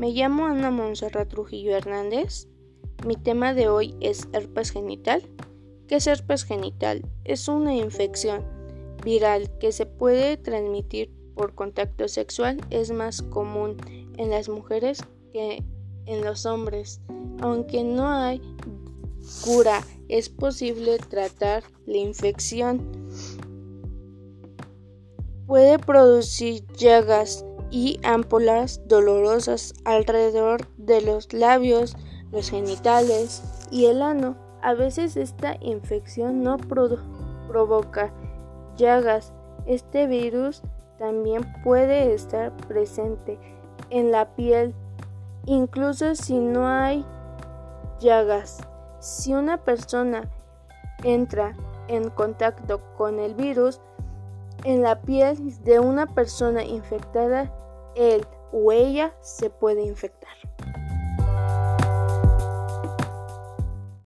Me llamo Ana Monserrat Trujillo Hernández. Mi tema de hoy es herpes genital. ¿Qué es herpes genital? Es una infección viral que se puede transmitir por contacto sexual. Es más común en las mujeres que en los hombres. Aunque no hay cura, es posible tratar la infección. Puede producir llagas y ámpulas dolorosas alrededor de los labios, los genitales y el ano. A veces esta infección no provoca llagas. Este virus también puede estar presente en la piel, incluso si no hay llagas. Si una persona entra en contacto con el virus en la piel de una persona infectada, él o ella se puede infectar.